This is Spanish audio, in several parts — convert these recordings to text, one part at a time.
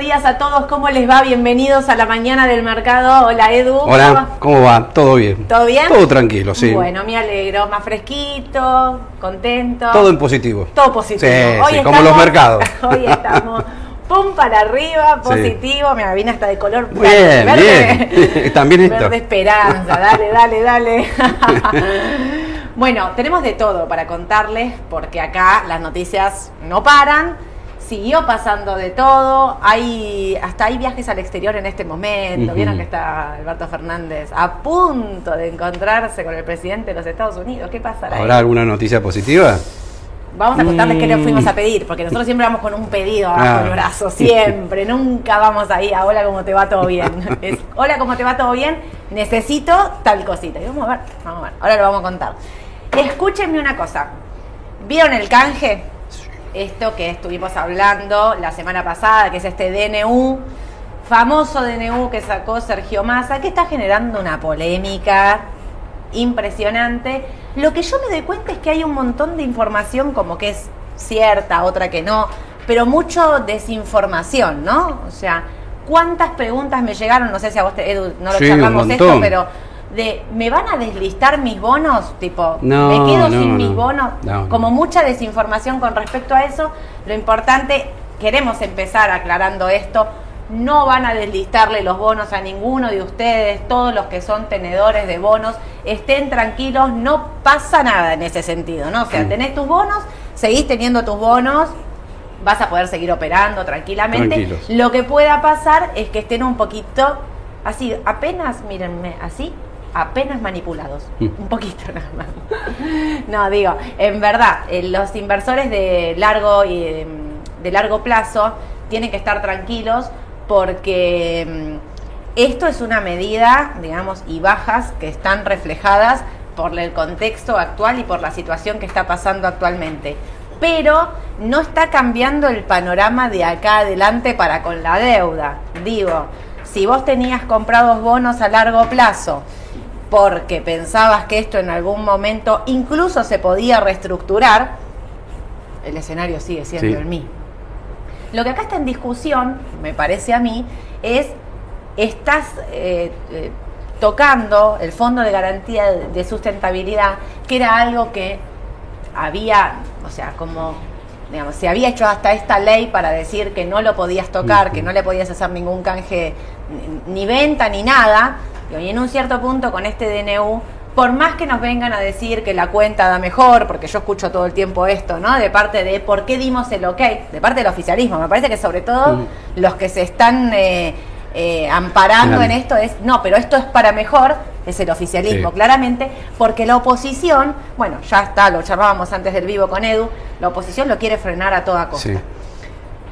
Días a todos, ¿cómo les va? Bienvenidos a la mañana del mercado. Hola Edu. Hola, ¿cómo va? ¿Todo bien? ¿Todo bien? Todo tranquilo, sí. Bueno, me alegro, más fresquito, contento. Todo en positivo. Todo positivo. Sí, sí, como los mercados. Hoy estamos pum para arriba, Sí. positivo. Mira, viene hasta de color Bien, verde. bien. También esto. Verde esperanza, dale, dale, dale. bueno, tenemos de todo para contarles porque acá las noticias no paran. Siguió pasando de todo, hay hasta hay viajes al exterior en este momento. Ujú. Vieron que está Alberto Fernández a punto de encontrarse con el presidente de los Estados Unidos. ¿Qué pasará? ahí? ¿Habrá alguna noticia positiva? Vamos a contarles qué le Mm. fuimos a pedir, porque nosotros siempre vamos con un pedido abajo Ah. el brazo, siempre. Nunca vamos ahí a hola, ¿cómo te va todo bien? Es, hola, ¿cómo te va todo bien? Necesito tal cosita. Y vamos a ver, vamos a ver. Ahora lo vamos a contar. Escúchenme una cosa. ¿Vieron el canje? Esto que estuvimos hablando la semana pasada, que es este DNU, famoso DNU que sacó Sergio Massa, que está generando una polémica impresionante. Lo que yo me doy cuenta es que hay un montón de información como que es cierta, otra que no, pero mucho desinformación, ¿no? O sea, ¿cuántas preguntas me llegaron? No sé si a vos, te, Edu, no lo Sí, charlamos esto, pero de, ¿me van a deslistar mis bonos? Tipo, No, ¿me quedo no, sin no. mis bonos? No, no. Como mucha desinformación con respecto a eso, lo importante, queremos empezar aclarando esto, no van a deslistarle los bonos a ninguno de ustedes, todos los que son tenedores de bonos, estén tranquilos, no pasa nada en ese sentido, ¿no? O sea, Mm. tenés tus bonos, seguís teniendo tus bonos, vas a poder seguir operando tranquilamente. Tranquilos. Lo que pueda pasar es que estén un poquito así, apenas, mírenme, así, apenas manipulados. Mm. Un poquito nada más. No, digo, en verdad, eh, los inversores de largo y eh, de largo plazo tienen que estar tranquilos porque mm, esto es una medida, digamos, y bajas que están reflejadas por el contexto actual y por la situación que está pasando actualmente. Pero no está cambiando el panorama de acá adelante para con la deuda. Digo, si vos tenías comprados bonos a largo plazo porque pensabas que esto en algún momento incluso se podía reestructurar, el escenario sigue siendo Sí. el mismo. Lo que acá está en discusión, me parece a mí, es estás eh, eh, tocando el fondo de garantía de sustentabilidad, que era algo que había, o sea, como, digamos, se había hecho hasta esta ley para decir que no lo podías tocar, que no le podías hacer ningún canje, ni venta, ni nada. Y en un cierto punto con este DNU, por más que nos vengan a decir que la cuenta da mejor, porque yo escucho todo el tiempo esto, ¿no? De parte de por qué dimos el ok, de parte del oficialismo, me parece que sobre todo Mm. los que se están eh, eh, amparando en esto es, no, pero esto es para mejor, es el oficialismo, Sí. claramente, porque la oposición, bueno, ya está, lo charlábamos antes del vivo con Edu, la oposición lo quiere frenar a toda costa. Sí.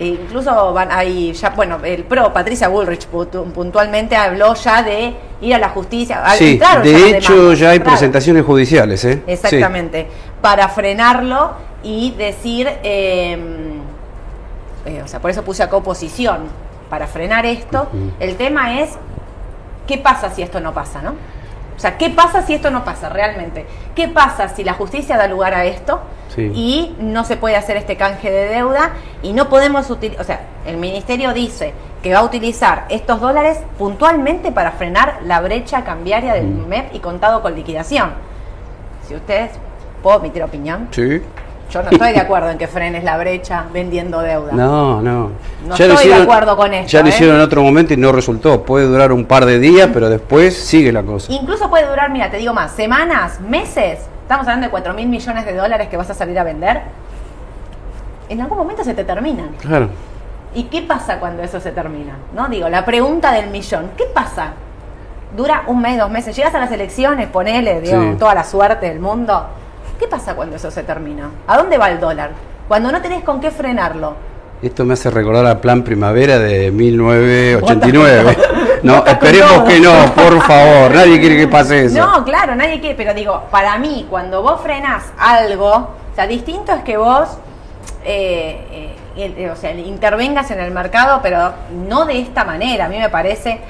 E incluso van ahí ya, bueno, el pro Patricia Bullrich puntu- puntualmente habló ya de ir a la justicia. Sí, de hecho demandas, ya hay presentaciones judiciales, ¿eh? Exactamente, para frenarlo y decir, eh, eh, o sea, por eso puse acá oposición, para frenar esto. El tema es, ¿qué pasa si esto no pasa, no? O sea, ¿qué pasa si esto no pasa realmente? ¿Qué pasa si la justicia da lugar a esto Sí. y no se puede hacer este canje de deuda y no podemos utilizar, o sea, el ministerio dice que va a utilizar estos dólares puntualmente para frenar la brecha cambiaria del Mm. MEP y contado con liquidación. Si ustedes, ¿puedo emitir opinión? Sí. Yo no estoy de acuerdo en que frenes la brecha vendiendo deuda. No, no. No estoy de acuerdo con esto, Ya lo ¿eh? hicieron en otro momento y no resultó. Puede durar un par de días, pero después sigue la cosa. Incluso puede durar, mira, te digo más, semanas, meses. Estamos hablando de 4 mil millones de dólares que vas a salir a vender. En algún momento se te terminan. Claro. ¿Y qué pasa cuando eso se termina? ¿No? Digo, la pregunta del millón, ¿qué pasa? Dura un mes, dos meses, llegas a las elecciones, ponele, digo, Sí. toda la suerte del mundo. ¿Qué pasa cuando eso se termina? ¿A dónde va el dólar? Cuando no tenés con qué frenarlo. Esto me hace recordar al plan primavera de 1989. No, esperemos que no, por favor. Nadie quiere que pase eso. No, claro, nadie quiere, pero digo, para mí, cuando vos frenás algo, o sea, distinto es que vos, eh, eh, o sea, intervengas en el mercado, pero no de esta manera. A mí me parece,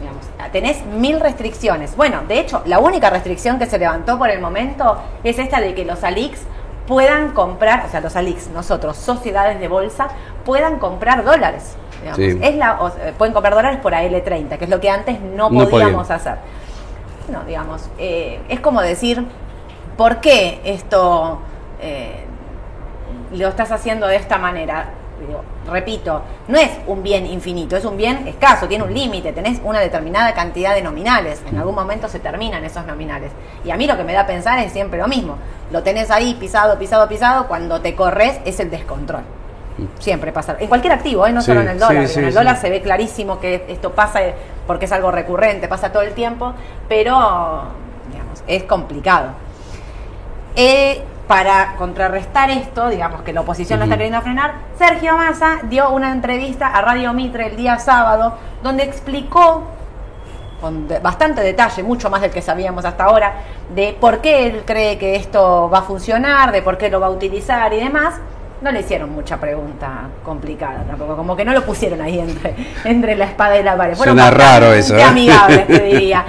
digamos, tenés mil restricciones. Bueno, de hecho, la única restricción que se levantó por el momento es esta de que los ALIX puedan comprar, o sea, los ALIX, nosotros, sociedades de bolsa, puedan comprar dólares. Digamos. Sí. Es la, o sea, pueden comprar dólares por AL30, que es lo que antes no podíamos hacer. No, digamos, eh, es como decir, ¿por qué esto eh, lo estás haciendo de esta manera? Digo, repito, no es un bien infinito, es un bien escaso, tiene un límite, tenés una determinada cantidad de nominales, en algún momento se terminan esos nominales. Y a mí lo que me da a pensar es siempre lo mismo, lo tenés ahí pisado, pisado, pisado, cuando te corres es el descontrol. Siempre pasa. En cualquier activo, ¿eh? no Sí, solo en el dólar. sí, en el dólar se ve clarísimo que esto pasa eh, porque es algo recurrente, pasa todo el tiempo, pero digamos, es complicado. Eh, para contrarrestar esto, digamos que la oposición lo está Ujú. queriendo frenar, Sergio Massa dio una entrevista a Radio Mitre el día sábado donde explicó con bastante detalle, mucho más del que sabíamos hasta ahora, de por qué él cree que esto va a funcionar, de por qué lo va a utilizar y demás. No le hicieron mucha pregunta complicada tampoco, como que no lo pusieron ahí entre, entre la espada y la pared. Fueron Suena raro eso, ¿eh? amigables, te diría.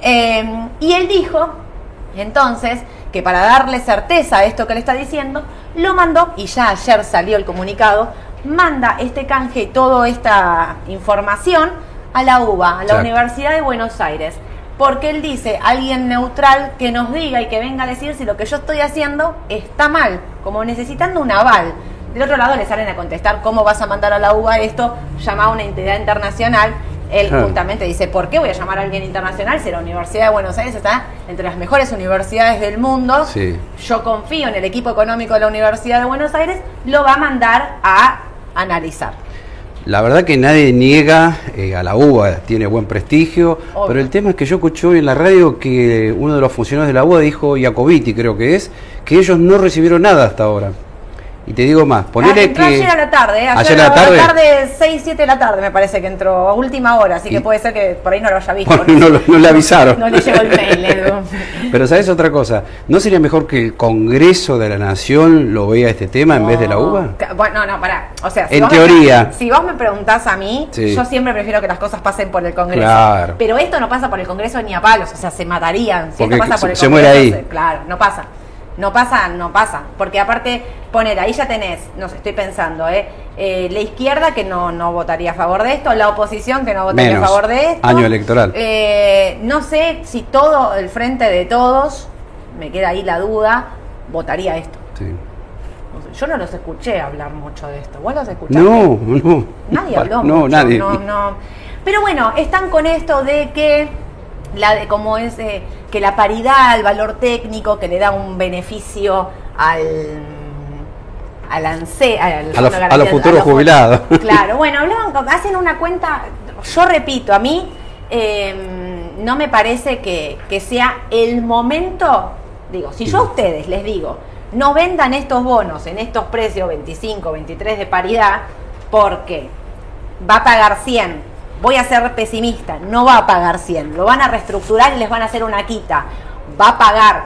Eh, y él dijo, entonces, que para darle certeza a esto que le está diciendo, lo mandó, y ya ayer salió el comunicado, manda este canje y toda esta información a la UBA, a la Exacto. Universidad de Buenos Aires. Porque él dice, alguien neutral que nos diga y que venga a decir si lo que yo estoy haciendo está mal, como necesitando un aval. Del otro lado le salen a contestar cómo vas a mandar a la UBA esto, llama a una entidad internacional. Él Claro. justamente dice, ¿por qué voy a llamar a alguien internacional si la Universidad de Buenos Aires está entre las mejores universidades del mundo? Sí. Yo confío en el equipo económico de la Universidad de Buenos Aires, lo va a mandar a analizar. La verdad que nadie niega eh, a la UBA, tiene buen prestigio, Obvio. pero el tema es que yo escuché hoy en la radio que uno de los funcionarios de la UBA dijo, Jacobiti creo que es, que ellos no recibieron nada hasta ahora. Y te digo más, Ah, ponele entró que... ayer a la tarde, ¿eh? Ayer a la tarde. 6, 7 de la tarde me parece que entró, a última hora, así que Y- puede ser que por ahí no lo haya visto. Bueno, no, lo- no le avisaron. No le llegó el mail. Edu. Pero sabes otra cosa, ¿no sería mejor que el Congreso de la Nación lo vea este tema en vez de la UBA? Bueno, no, no, pará. O sea, En vos me- teoría. si vos me preguntás a mí, Sí. yo siempre prefiero que las cosas pasen por el Congreso. Claro. Pero esto no pasa por el Congreso ni a palos, o sea, se matarían. Si Porque esto pasa por el se Congreso, muere ahí. se- claro, no pasa. No pasa, no pasa. Porque aparte, poner, ahí ya tenés, no sé, estoy pensando, ¿eh? Eh, la izquierda que no, no votaría a favor de esto, la oposición que no votaría Menos. a favor de esto. Año electoral. Eh, no sé si todo el frente de todos, me queda ahí la duda, votaría esto. Sí. Yo no los escuché hablar mucho de esto. ¿Vos los escuchaste? No, no. Nadie habló No, mucho, nadie. No, no. Pero bueno, están con esto de que la de como es eh, que la paridad, el valor técnico que le da un beneficio al al ANSE, al A los- a futuros fu- jubilados. Claro, bueno, hablaban, hacen una cuenta, yo repito, a mí eh, no me parece que, que sea el momento, digo, si yo a ustedes les digo, no vendan estos bonos en estos precios 25, 23 de paridad, porque va a pagar 100, voy a ser pesimista, no va a pagar 100, lo van a reestructurar y les van a hacer una quita, va a pagar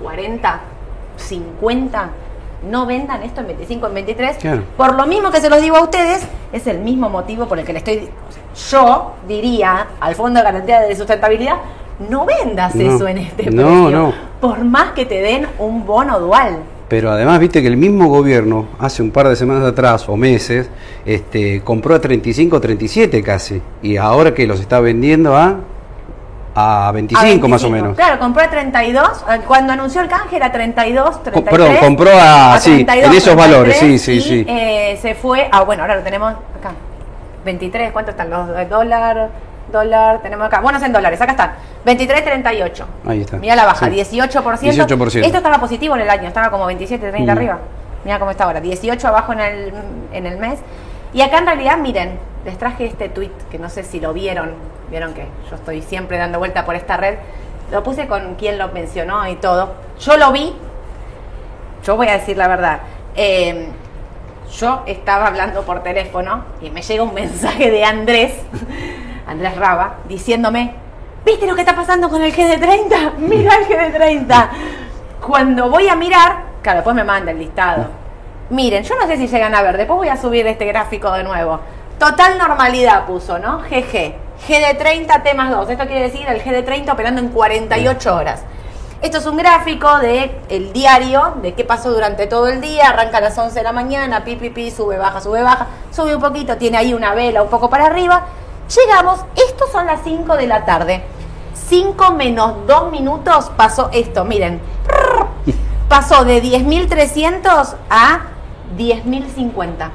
40, 50, no vendan esto en 25, en 23. Claro. Por lo mismo que se los digo a ustedes, es el mismo motivo por el que le estoy... o sea, yo diría al Fondo de Garantía de Sustentabilidad, no vendas No. eso en este No, precio. no. Por más que te den un bono dual. Pero además, viste que el mismo gobierno, hace un par de semanas atrás o meses, este, compró a 35, 37 casi. Y ahora que los está vendiendo a, a 25, A más o 25. menos. Claro, compró a 32. eh, Cuando anunció el canje era 32, 33. perdón, compró a- sí, en esos valores, sí, sí, y, sí. eh, se fue. Ah, bueno, ahora lo tenemos acá. 23, ¿cuánto están los eh, dólar? Tenemos acá. Bonos en dólares, acá están. 23, 38. Ahí está. Mira la baja, Sí. 18%. 18%. Esto estaba positivo en el año, estaba como 27, 30 Mm. arriba. Mira cómo está ahora, 18 abajo en el, en el mes. Y acá en realidad, miren, les traje este tweet que no sé si lo vieron. Vieron que yo estoy siempre dando vuelta por esta red. Lo puse con quien lo mencionó y todo. Yo lo vi. Yo voy a decir la verdad. Eh, yo estaba hablando por teléfono y me llega un mensaje de Andrés, Andrés Raba, diciéndome, ¿viste lo que está pasando con el GD30? Mira el GD30. Cuando voy a mirar, claro, después me manda el listado. Miren, yo no sé si llegan a ver, después voy a subir este gráfico de nuevo. Total normalidad puso, ¿no? GG. GD30 T más 2. Esto quiere decir el GD30 operando en 48 horas. Esto es un gráfico de el diario, de qué pasó durante todo el día, arranca a las 11 de la mañana, pi, pi, pi, sube, baja, sube, baja, sube un poquito, tiene ahí una vela un poco para arriba. Llegamos, estos son las 5 de la tarde. 5 menos 2 minutos pasó esto, miren. Pasó de 10.300 a 10.050.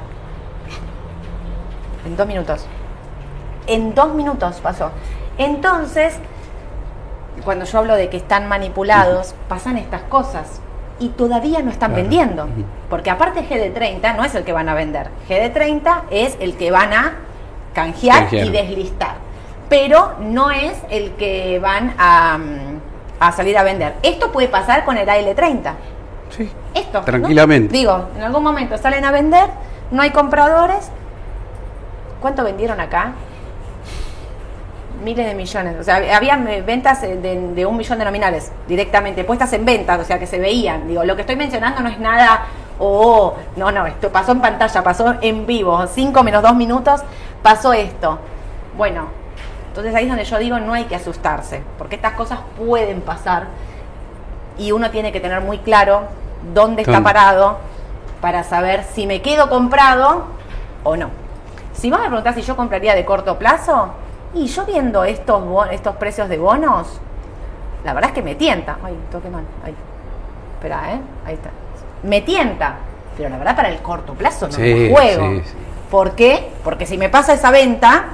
En dos minutos. En dos minutos pasó. Entonces, cuando yo hablo de que están manipulados, pasan estas cosas. Y todavía no están Claro. vendiendo. Porque aparte GD30 no es el que van a vender. GD30 es el que van a canjear, Canjear. y deslistar. Pero no es el que van a, mm, a salir a vender. Esto puede pasar con el AL30. Sí. Esto. ¿no? Tranquilamente. Digo, en algún momento salen a vender, no hay compradores. ¿Cuánto vendieron acá? Miles de millones. O sea, había eh, ventas eh, de, de un millón de nominales directamente, puestas en venta, o sea, que se veían. Digo, lo que estoy mencionando no es nada. Oh, no, no, esto pasó en pantalla, pasó en vivo. Cinco menos dos minutos, pasó esto. Bueno, entonces ahí es donde yo digo, no hay que asustarse, porque estas cosas pueden pasar y uno tiene que tener muy claro dónde está parado para saber si me quedo comprado o no. Si vos me preguntás si yo compraría de corto plazo, y yo viendo estos, estos precios de bonos, la verdad es que me tienta. Ay, toqué mal. Ay. Espera, ¿eh? Ahí está. Me tienta. Pero la verdad para el corto plazo no Sí, me juego. sí, sí. ¿Por qué? Porque si me pasa esa venta,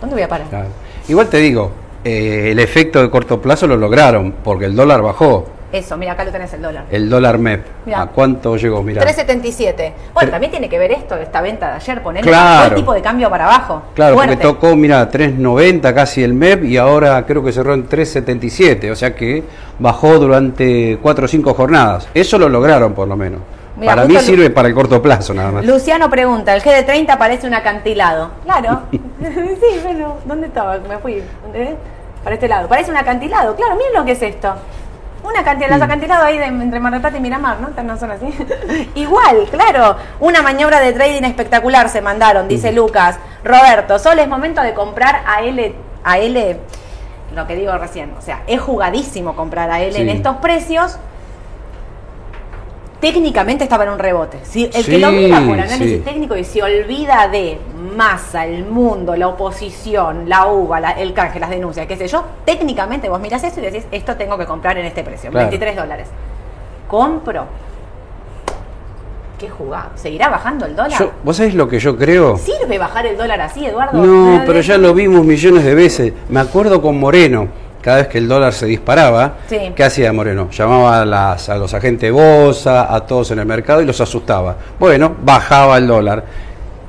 ¿dónde voy a parar? Claro. Igual te digo, eh, el efecto de corto plazo lo lograron, porque el dólar bajó. Eso, mira, acá lo tenés el dólar. El dólar MEP. Mirá. ¿A cuánto llegó? Mira. 3.77. Bueno, Tre- también tiene que ver esto, esta venta de ayer, ponerle Claro. el tipo de cambio para abajo. Claro, Fuerte. porque tocó, mira, 3.90 casi el MEP y ahora creo que cerró en 3.77, o sea que bajó durante 4 o 5 jornadas. Eso lo lograron por lo menos. Mira, para mí sirve para el corto plazo nada más. Luciano pregunta, ¿el GD30 parece un acantilado? Claro. sí, bueno, ¿dónde estaba? Me fui. ¿Dónde? Para este lado. Parece un acantilado. Claro, miren lo que es esto. Un acantilado, los acantilados ahí de- entre Mar del Plata y Miramar, ¿no? No son así. Igual, claro. Una maniobra de trading espectacular se mandaron, dice. Lucas. Roberto, solo es momento de comprar a L, a L, lo que digo recién. O sea, es jugadísimo comprar a L en estos precios. Técnicamente estaba en un rebote. Si el que Sí, lo mira por análisis sí. técnico y se olvida de masa, el mundo, la oposición, la uva, la- el canje, las denuncias, qué sé yo, técnicamente vos mirás eso y decís, esto tengo que comprar en este precio, Claro. 23 dólares. Compro. Qué jugado. ¿Seguirá bajando el dólar? Yo- ¿Vos sabés lo que yo creo? ¿Sirve bajar el dólar así, Eduardo? No, pero ya lo vimos millones de veces. Me acuerdo con Moreno, cada vez que el dólar se disparaba, Sí. ¿qué hacía Moreno? Llamaba a, las- a los agentes de bolsa, a todos en el mercado y los asustaba. Bueno, bajaba el dólar.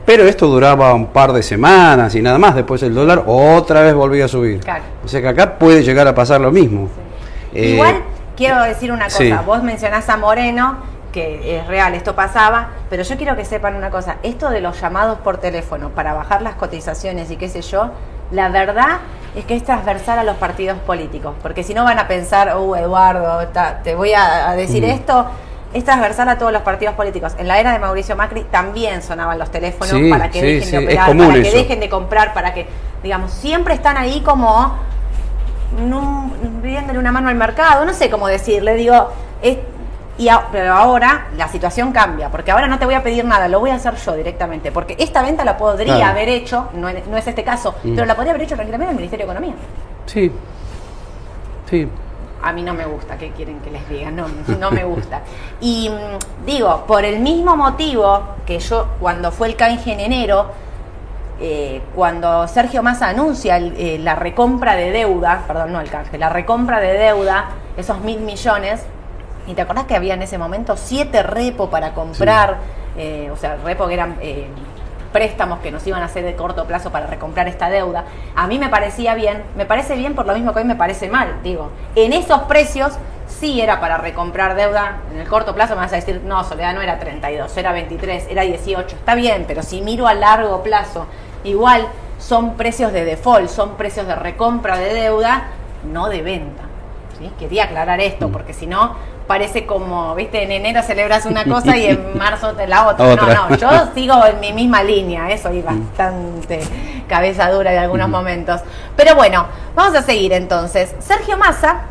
Pero esto duraba un par de semanas y nada más. Después el dólar otra vez volvía a subir. Claro. O sea que acá puede llegar a pasar lo mismo. Eh, Igual quiero decir una cosa, sí. vos mencionás a Moreno, que es real, esto pasaba, pero yo quiero que sepan una cosa, esto de los llamados por teléfono para bajar las cotizaciones y qué sé yo, la verdad es que es transversal a los partidos políticos, porque si no van a pensar, uh, Eduardo, ta- te voy a, a decir Mm. esto, es transversal a todos los partidos políticos. En la era de Mauricio Macri también sonaban los teléfonos Sí, para que sí, dejen sí, de operar, para que dejen de comprar, para que, digamos, siempre están ahí como no, pidiéndole una mano al mercado, no sé cómo decirle, digo, es- y a- pero ahora la situación cambia, porque ahora no te voy a pedir nada, lo voy a hacer yo directamente, porque esta venta la podría Claro. haber hecho, no, es- no es este caso, Mm. pero la podría haber hecho tranquilamente el Ministerio de Economía. Sí. Sí. A mí no me gusta, ¿qué quieren que les diga? No, no me gusta. Y mm, digo, por el mismo motivo que yo, cuando fue el canje en enero, eh, cuando Sergio Massa anuncia el- eh, la recompra de deuda, perdón, no el canje, la recompra de deuda, esos mil millones, y te acordás que había en ese momento siete repo para comprar, eh, o sea, repo que eran eh, préstamos que nos iban a hacer de corto plazo para recomprar esta deuda, a mí me parecía bien, me parece bien por lo mismo que hoy me parece mal, digo, en esos precios sí era para recomprar deuda, en el corto plazo me vas a decir, no, Soledad no era 32, era 23, era 18, está bien, pero si miro a largo plazo, igual son precios de default, son precios de recompra de deuda, no de venta. ¿sí? Quería aclarar esto, Mm. porque si no, parece como, viste, en enero celebras una cosa y en marzo te la otra. Otra. No, no, yo sigo en mi misma línea, eso y bastante cabeza dura en algunos momentos. Pero bueno, vamos a seguir entonces. Sergio Massa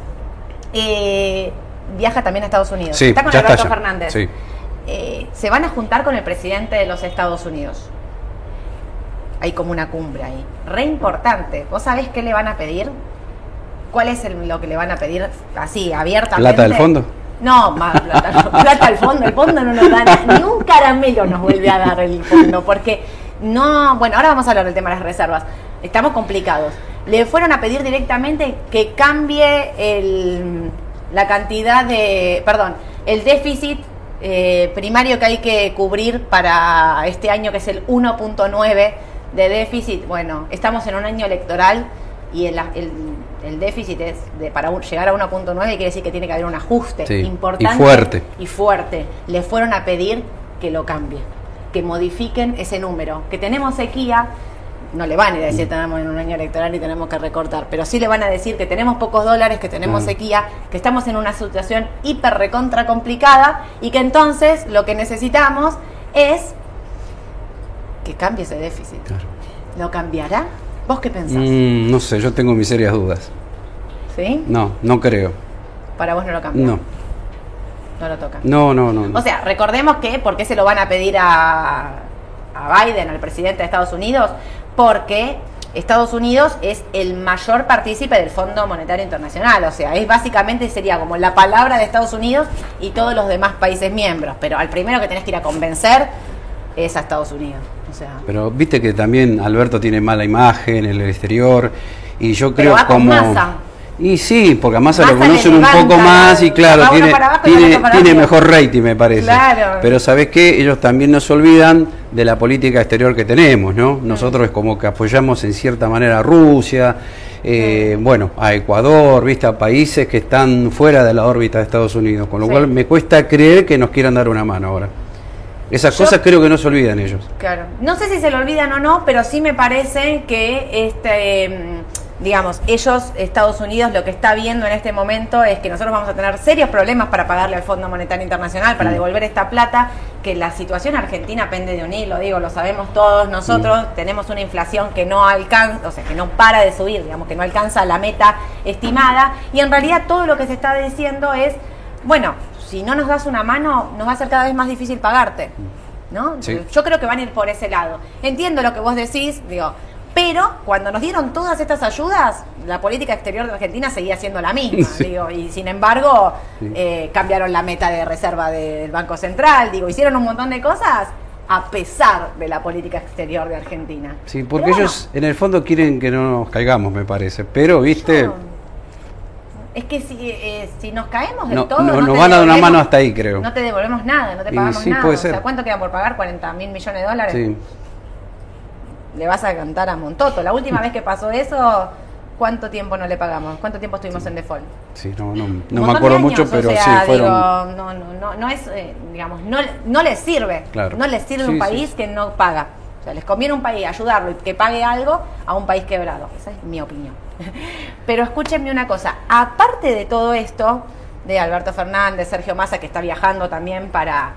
eh, viaja también a Estados Unidos. Sí, está con está Alberto. Fernández. Sí. Eh, se van a juntar con el presidente de los Estados Unidos. Hay como una cumbre ahí. Re importante. ¿Vos sabés qué le van a pedir? ¿Cuál es el- lo que le van a pedir así, abiertamente? ¿Plata del fondo? No, más plata, plata al fondo. El fondo no nos da ni un caramelo nos vuelve a dar el fondo, porque no. Bueno, ahora vamos a hablar del tema de las reservas. Estamos complicados. Le fueron a pedir directamente que cambie el, la cantidad de. Perdón, el déficit eh, primario que hay que cubrir para este año, que es el 1.9 de déficit. Bueno, estamos en un año electoral y el, el- el déficit es de, para un- llegar a 1.9 quiere decir que tiene que haber un ajuste Sí, y importante fuerte. y fuerte. Le fueron a pedir que lo cambie, que modifiquen ese número, que tenemos sequía. No le van a ir a decir tenemos en un año electoral y tenemos que recortar, pero sí le van a decir que tenemos pocos dólares, que tenemos sequía, que estamos en una situación hiper recontra complicada y que entonces lo que necesitamos es que cambie ese déficit. Claro. ¿Lo cambiará? ¿Vos qué pensás? Mm, no sé, yo tengo mis serias dudas. ¿Sí? No, no creo. Para vos no lo cambia. No. No lo toca. No, no, no. no. O sea, recordemos que, ¿por qué se lo van a pedir a, a Biden, al presidente de Estados Unidos? Porque Estados Unidos es el mayor partícipe del Fondo Monetario Internacional. O sea, es básicamente sería como la palabra de Estados Unidos y todos los demás países miembros. Pero al primero que tenés que ir a convencer es a Estados Unidos. O sea, Pero viste que también Alberto tiene mala imagen en el exterior y yo Pero creo con como y sí, porque a Massa lo conocen un poco más y claro, tiene, y tiene, tiene mejor rating me parece. Claro. Pero sabes qué, ellos también no se olvidan de la política exterior que tenemos, ¿no? Nosotros es como que apoyamos en cierta manera a Rusia, eh, bueno, a Ecuador, viste, a países que están fuera de la órbita de Estados Unidos, con lo Sí. cual me cuesta creer que nos quieran dar una mano ahora. Esas Yo- cosas creo que no se olvidan ellos. Claro. No sé si se lo olvidan o no, pero sí me parece que este digamos, ellos, Estados Unidos, lo que está viendo en este momento es que nosotros vamos a tener serios problemas para pagarle al Fondo Monetario Internacional, para Mm. devolver esta plata, que la situación argentina pende de un hilo, digo, lo sabemos todos nosotros, Mm. tenemos una inflación que no alcanza, o sea, que no para de subir, digamos, que no alcanza la meta estimada, y en realidad todo lo que se está diciendo es, bueno, si no nos das una mano, nos va a ser cada vez más difícil pagarte. ¿No? Sí. Yo creo que van a ir por ese lado. Entiendo lo que vos decís, digo, pero cuando nos dieron todas estas ayudas, la política exterior de Argentina seguía siendo la misma, Sí. digo, y sin embargo Sí. eh, cambiaron la meta de reserva del Banco Central, digo, hicieron un montón de cosas a pesar de la política exterior de Argentina. Sí, porque bueno, ellos en el fondo quieren que no nos caigamos, me parece. Pero, viste, yo- es que si, eh, si nos caemos del No, todo, no- no nos van a dar una mano hasta ahí, creo. No te devolvemos nada, no te pagamos sí, nada. puede O sea, ser. ¿cuánto quedan por pagar? ¿40 mil millones de dólares? sí. le vas a cantar a Montoto. La última vez que pasó eso, ¿cuánto tiempo no le pagamos? ¿Cuánto tiempo estuvimos en default? Sí, no, no, no me acuerdo mucho, pero o sea, sí, fueron... digo, no, no, no, no es, eh, digamos, no, no les sirve. Claro. No les sirve un país que no paga. O sea, les conviene un país ayudarlo y que pague algo a un país quebrado. Esa es mi opinión. Pero escúchenme una cosa, aparte de todo esto, de Alberto Fernández, Sergio Massa, que está viajando también para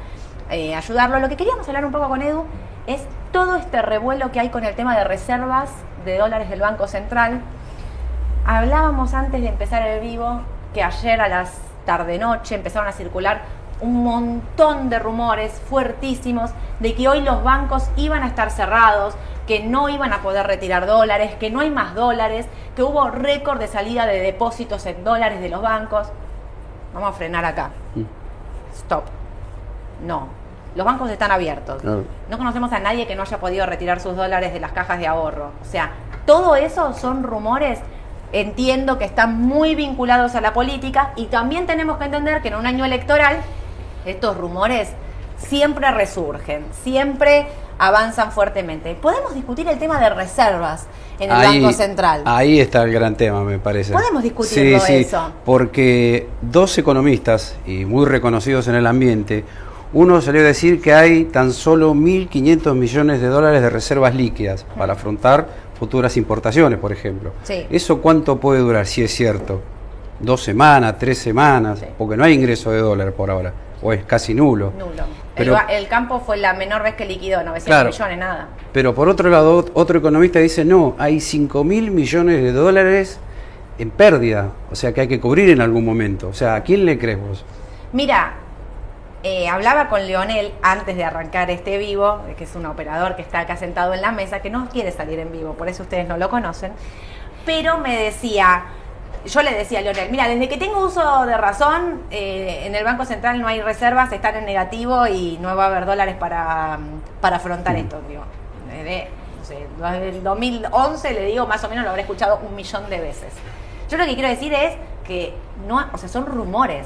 eh, ayudarlo, lo que queríamos hablar un poco con Edu es todo este revuelo que hay con el tema de reservas de dólares del Banco Central. Hablábamos antes de empezar el vivo que ayer a las tarde-noche empezaron a circular un montón de rumores fuertísimos de que hoy los bancos iban a estar cerrados, que no iban a poder retirar dólares, que no hay más dólares, que hubo récord de salida de depósitos en dólares de los bancos. Vamos a frenar acá. Mm. Stop. No. Los bancos están abiertos. No conocemos a nadie que no haya podido retirar sus dólares de las cajas de ahorro. O sea, todo eso son rumores. Entiendo que están muy vinculados a la política y también tenemos que entender que en un año electoral estos rumores siempre resurgen, siempre avanzan fuertemente. Podemos discutir el tema de reservas en el Ahí- Banco Central. Ahí está el gran tema, me parece. Podemos discutirlo sí, sí, eso. Porque dos economistas, y muy reconocidos en el ambiente, uno salió a decir que hay tan solo 1.500 millones de dólares de reservas líquidas para afrontar futuras importaciones, por ejemplo. Sí. ¿Eso cuánto puede durar, si es cierto? ¿Dos semanas, tres semanas? Porque no hay ingreso de dólar por ahora, o es casi nulo. Nulo. Pero- el, campo fue la menor vez que liquidó, 900 Claro. millones, nada. Pero por otro lado, ot- otro economista dice, no, hay 5 mil millones de dólares en pérdida, o sea que hay que cubrir en algún momento. O sea, ¿a quién le crees vos? Mira, eh, hablaba con Leonel antes de arrancar este vivo, que es un operador que está acá sentado en la mesa, que no quiere salir en vivo, por eso ustedes no lo conocen, pero me decía, yo le decía a Leonel, mira, desde que tengo uso de razón, eh, en el Banco Central no hay reservas, están en negativo y no va a haber dólares para, para afrontar esto. Digo, desde, no sé, desde el 2011 le digo, más o menos lo habré escuchado un millón de veces. Yo lo que quiero decir es que no, o sea, son rumores.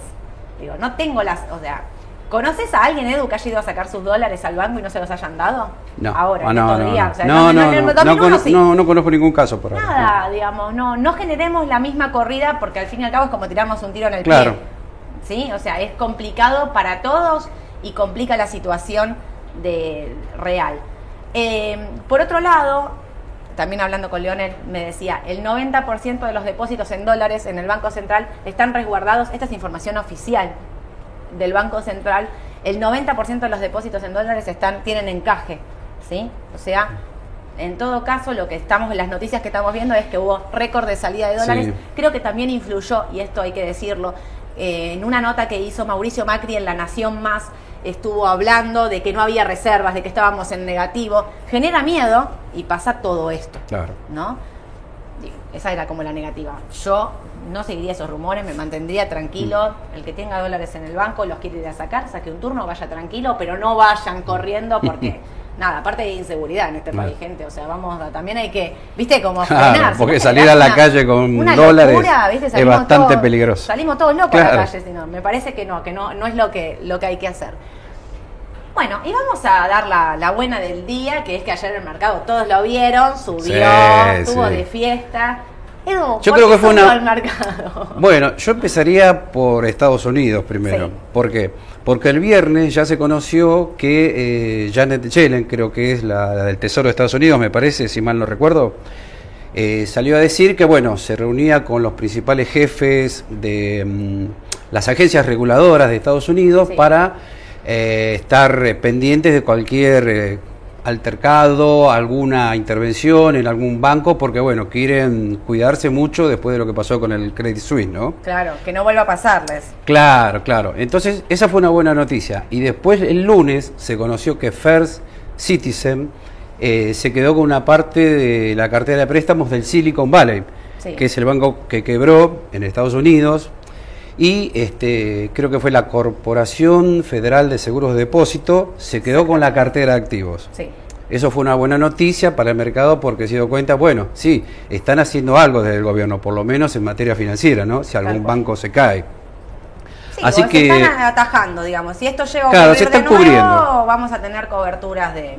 Digo, no tengo las, o sea, ¿conoces a alguien, Edu, que haya ido a sacar sus dólares al banco y no se los hayan dado? No, Ahora, Ah, no, no, no. O sea, no, no, no, en el no, no, 2001 cono- sí. no, no conozco ningún caso por ahora. Nada, digamos, no, no generemos la misma corrida porque al fin y al cabo es como tirarnos un tiro en el Claro. pie. ¿Sí? O sea, es complicado para todos y complica la situación de real. Eh, por otro lado, también hablando con Leonel, me decía, el 90% de los depósitos en dólares en el Banco Central están resguardados, esta es información oficial del Banco Central, el 90% de los depósitos en dólares están, tienen encaje, ¿sí? O sea, en todo caso, lo que estamos, las noticias que estamos viendo es que hubo récord de salida de dólares. Sí. Creo que también influyó, y esto hay que decirlo, eh, en una nota que hizo Mauricio Macri en La Nación Más, estuvo hablando de que no había reservas, de que estábamos en negativo. Genera miedo y pasa todo esto, Claro. ¿no? Esa era como la negativa. Yo no seguiría esos rumores, me mantendría tranquilo. El que tenga dólares en el banco los quiere ir a sacar, saque un turno, vaya tranquilo, pero no vayan corriendo porque, nada, aparte de inseguridad en este país, gente. O sea, vamos a, también hay que, viste, como Claro, porque salir a la una- calle con una dólares locura, ¿viste? es bastante todos- peligroso. Salimos todos locos a Claro. la calle, si no, me parece que no, que no, no es lo que, lo que hay que hacer. Bueno, y vamos a dar la, la buena del día, que es que ayer el mercado todos lo vieron, subió, Sí, estuvo sí. de fiesta. Edu, Yo ¿por creo que fue una- el mercado? Bueno, yo empezaría por Estados Unidos primero. Sí. ¿Por qué? Porque el viernes ya se conoció que eh, Janet Yellen, creo que es la, la del Tesoro de Estados Unidos, me parece, si mal no recuerdo, eh, salió a decir que, bueno, se reunía con los principales jefes de mm, las agencias reguladoras de Estados Unidos para eh, estar eh, pendientes de cualquier eh, altercado, alguna intervención en algún banco, porque, bueno, quieren cuidarse mucho después de lo que pasó con el Credit Suisse, ¿no? Claro, que no vuelva a pasarles. Claro, claro. Entonces, esa fue una buena noticia. Y después, el lunes, se conoció que First Citizen eh, se quedó con una parte de la cartera de préstamos del Silicon Valley, Sí. que es el banco que quebró en Estados Unidos. Y este, creo que fue la Corporación Federal de Seguros de Depósito, se quedó con la cartera de activos. Sí. Eso fue una buena noticia para el mercado porque se dio cuenta, bueno, sí, están haciendo algo desde el gobierno, por lo menos en materia financiera, ¿no? Si algún banco se cae. Sí, Así que- se están atajando, digamos. Si esto llega a Claro, se están de nuevo, cubriendo. vamos a tener coberturas de,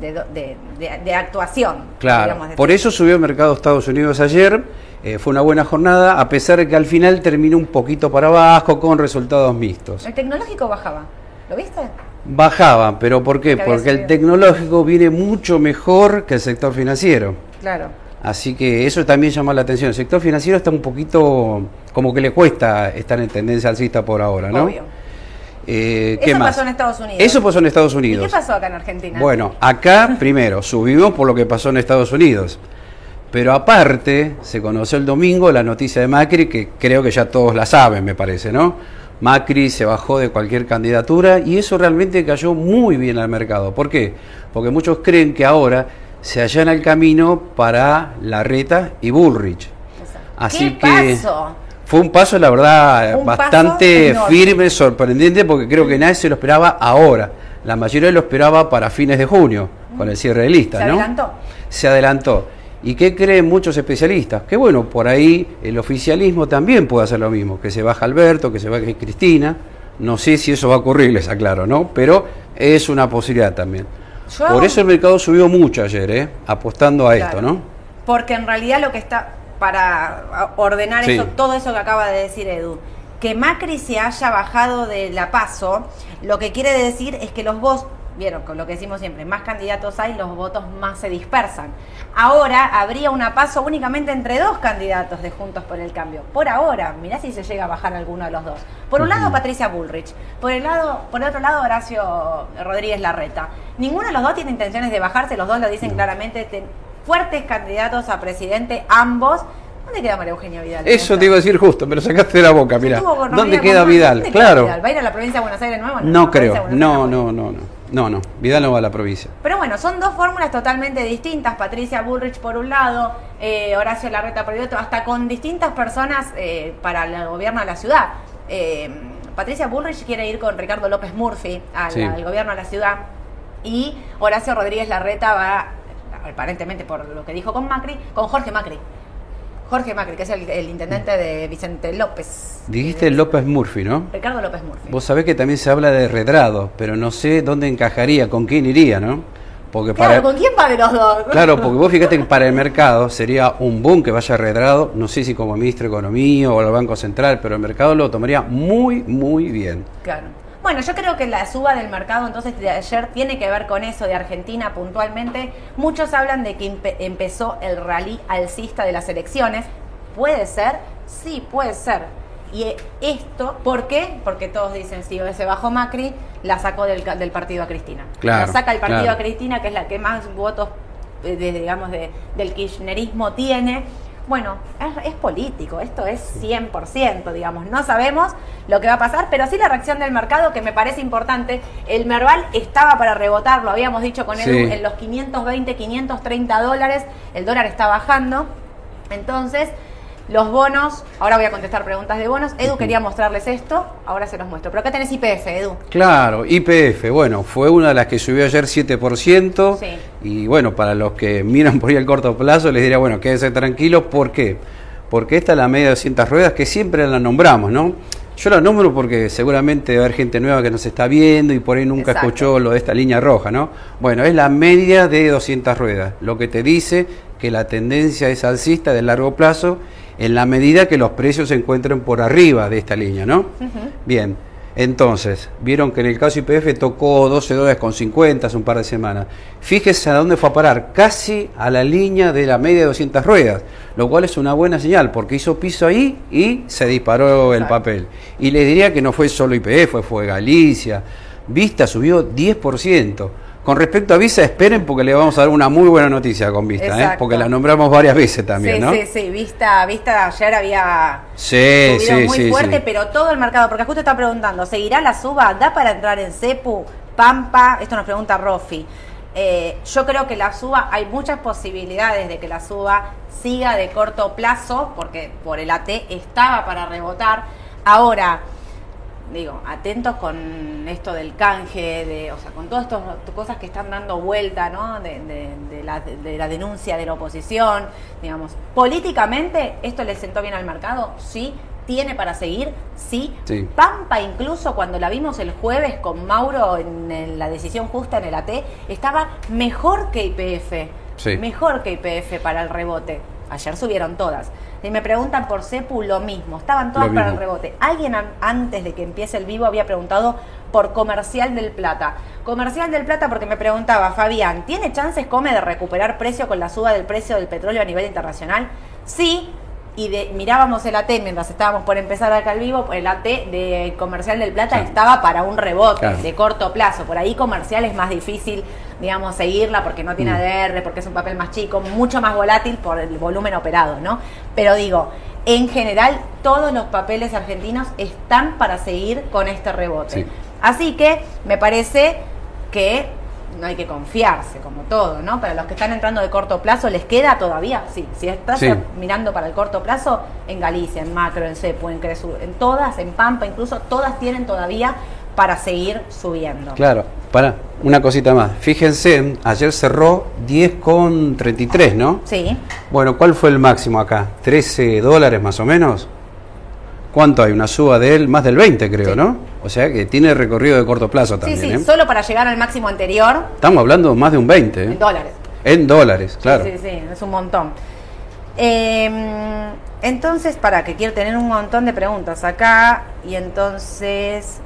de, de- de- de actuación. Claro, digamos, por eso subió el mercado de Estados Unidos ayer, eh, fue una buena jornada, a pesar de que al final terminó un poquito para abajo con resultados mixtos. El tecnológico bajaba. ¿Lo viste? Bajaban, pero ¿por qué? Porque el tecnológico viene mucho mejor que el sector financiero. Claro. Así que eso también llama la atención. El sector financiero está un poquito como que le cuesta estar en tendencia alcista por ahora, ¿no? Obvio. Eh, ¿Qué Eso más? pasó en Estados Unidos. Eso pasó en Estados ¿Y Unidos. qué pasó acá en Argentina? Bueno, acá primero subimos por lo que pasó en Estados Unidos. Pero aparte, se conoció el domingo la noticia de Macri, que creo que ya todos la saben, me parece, ¿no? Macri se bajó de cualquier candidatura y eso realmente cayó muy bien al mercado. ¿Por qué? Porque muchos creen que ahora se allana el camino para Larreta y Bullrich. Así ¿Qué que pasó? fue un paso, la verdad, Un paso bastante firme, sorprendente, porque creo que nadie se lo esperaba ahora. La mayoría lo esperaba para fines de junio, con el cierre de listas, ¿Se ¿no? adelantó? Se adelantó. ¿Y qué creen muchos especialistas? Que bueno, por ahí el oficialismo también puede hacer lo mismo, que se baja Alberto, que se baje Cristina. No sé si eso va a ocurrir, les aclaro, ¿no? Pero es una posibilidad también. Yo- Por eso el mercado subió mucho ayer, ¿eh? Apostando a Claro. esto, ¿no? Porque en realidad lo que está para ordenar Sí. eso, todo eso que acaba de decir Edu, que Macri se haya bajado de la paso, lo que quiere decir es que los vieron, con lo que decimos siempre, más candidatos hay, los votos más se dispersan. Ahora habría una paso únicamente entre dos candidatos de Juntos por el Cambio. Por ahora, mirá si se llega a bajar alguno de los dos. Por un lado. Patricia Bullrich. Por el lado, por el otro lado, Horacio Rodríguez Larreta. Ninguno de los dos tiene intenciones de bajarse, los dos lo dicen claramente. ten- fuertes candidatos a presidente, ambos. ¿Dónde queda María Eugenia Vidal? Eso te iba a decir justo, me lo sacaste de la boca, mira. ¿Dónde queda. Vidal? ¿Dónde queda Claro. Vidal? ¿Va a ir a la provincia de Buenos Aires nuevo? No provincia creo. No, no, no, no. No, no. Vidal no va a la provincia. Pero bueno, son dos fórmulas totalmente distintas. Patricia Bullrich por un lado, eh, Horacio Larreta por el otro, hasta con distintas personas eh, para el gobierno de la ciudad. Eh, Patricia Bullrich quiere ir con Ricardo López Murphy al, Sí. al gobierno de la ciudad y Horacio Rodríguez Larreta va, aparentemente por lo que dijo con Macri, con Jorge Macri. Jorge Macri, que es el, el intendente de Vicente López. Dijiste López Murphy, ¿no? Ricardo López Murphy. Vos sabés que también se habla de Redrado, pero no sé dónde encajaría, con quién iría, ¿no? Porque Claro, para ¿con quién va de los dos? Claro, porque vos fíjate que para el mercado sería un boom que vaya Redrado, no sé si como ministro de Economía o al Banco Central, pero el mercado lo tomaría muy, muy bien. Claro. Bueno, yo creo que la suba del mercado entonces de ayer tiene que ver con eso de Argentina puntualmente. Muchos hablan de que empe- empezó el rally alcista de las elecciones. ¿Puede ser? Sí, puede ser. Y eh, esto, ¿por qué? Porque todos dicen, si se bajó Macri, la sacó del, del partido a Cristina. Claro, la saca el partido claro. a Cristina, que es la que más votos, eh, de, digamos, de- del kirchnerismo tiene. Bueno, es, es político, esto es 100%, digamos. No sabemos lo que va a pasar, pero sí la reacción del mercado, que me parece importante. El Merval estaba para rebotar, lo habíamos dicho con Sí. en los 520, 530 dólares. El dólar está bajando. Entonces, los bonos, ahora voy a contestar preguntas de bonos. Edu quería mostrarles esto, ahora se los muestro. Pero acá tenés IPF, Edu. Claro, IPF, bueno, fue una de las que subió ayer 7%. Sí. Y bueno, para los que miran por ahí el corto plazo, les diría, bueno, quédense tranquilos. ¿Por qué? Porque esta es la media de 200 ruedas que siempre la nombramos, ¿no? Yo la nombro porque seguramente va a haber gente nueva que nos está viendo y por ahí nunca Exacto. escuchó lo de esta línea roja, ¿no? Bueno, es la media de 200 ruedas, lo que te dice que la tendencia es alcista de largo plazo en la medida que los precios se encuentren por arriba de esta línea, ¿no? Bien, entonces, vieron que en el caso IPF tocó 12 dólares con 50 hace un par de semanas. Fíjese a dónde fue a parar, casi a la línea de la media de 200 ruedas, lo cual es una buena señal porque hizo piso ahí y se disparó el Exacto. papel. Y les diría que no fue solo IPF, fue Galicia. Vista subió 10%. Con respecto a Visa, esperen porque le vamos a dar una muy buena noticia con Vista, ¿eh? Porque la nombramos varias veces también, sí, ¿no? sí, sí, vista, vista ayer había Sí, muy sí, fuerte, sí. pero todo el mercado, porque justo está preguntando, ¿seguirá la suba? ¿Da para entrar en CEPU, Pampa? Esto nos pregunta Rofi. Eh, yo creo que la suba, hay muchas posibilidades de que la suba siga de corto plazo, porque por el AT estaba para rebotar. Ahora, digo, atentos con esto del canje, de, o sea, con todas estas cosas que están dando vuelta, ¿no? De, de- de la, de la denuncia de la oposición, digamos. Políticamente, ¿esto le sentó bien al mercado? Sí. ¿Tiene para seguir? Sí. Sí. Pampa, incluso cuando la vimos el jueves con Mauro en, en la decisión justa en el AT, estaba mejor que IPF. Sí. Mejor que IPF para el rebote. Ayer subieron todas. Y me preguntan por CEPU lo mismo. Estaban todas para el rebote. Alguien an- antes de que empiece el vivo había preguntado por Comercial del Plata. Comercial del Plata porque me preguntaba, Fabián, ¿tiene chances Come de recuperar precio con la suba del precio del petróleo a nivel internacional? Sí, y de, mirábamos el AT mientras estábamos por empezar acá al vivo, el AT de Comercial del Plata estaba para un rebote Claro. de corto plazo. Por ahí comercial es más difícil, digamos, seguirla porque no tiene Mm. ADR, porque es un papel más chico, mucho más volátil por el volumen operado, ¿no? Pero digo, en general todos los papeles argentinos están para seguir con este rebote. Sí. Así que me parece que no hay que confiarse, como todo, ¿no? Para los que están entrando de corto plazo, ¿les queda todavía? Sí, si estás Sí. mirando para el corto plazo, en Galicia, en Macro, en Cepu, en Cresur, en todas, en Pampa, incluso, todas tienen todavía para seguir subiendo. Claro, para, una cosita más. Fíjense, ayer cerró 10,33, ¿no? Sí, Bueno, ¿cuál fue el máximo acá? ¿13 dólares más o menos? ¿Cuánto hay? Una suba de él, más del 20 creo, Sí. ¿no? O sea que tiene recorrido de corto plazo sí, también. sí, ¿eh? solo para llegar al máximo anterior, Estamos hablando más de un 20, ¿eh? en dólares. En dólares, claro. Sí, sí, sí, es un montón. Eh, entonces, para que quiero tener un montón de preguntas acá. Y entonces.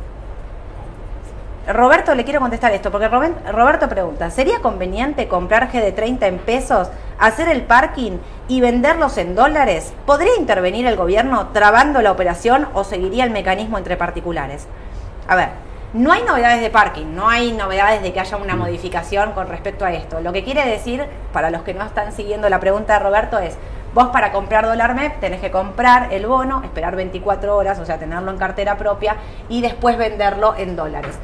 Roberto, le quiero contestar esto, porque Roberto pregunta: ¿sería conveniente comprar GD30 en pesos, hacer el parking y venderlos en dólares? ¿Podría intervenir el gobierno trabando la operación o seguiría el mecanismo entre particulares? A ver, no hay novedades de parking, no hay novedades de que haya una modificación con respecto a esto. Lo que quiere decir, para los que no están siguiendo la pregunta de Roberto, es, vos para comprar dólar MEP tenés que comprar el bono, esperar 24 horas, o sea, tenerlo en cartera propia y después venderlo en dólares.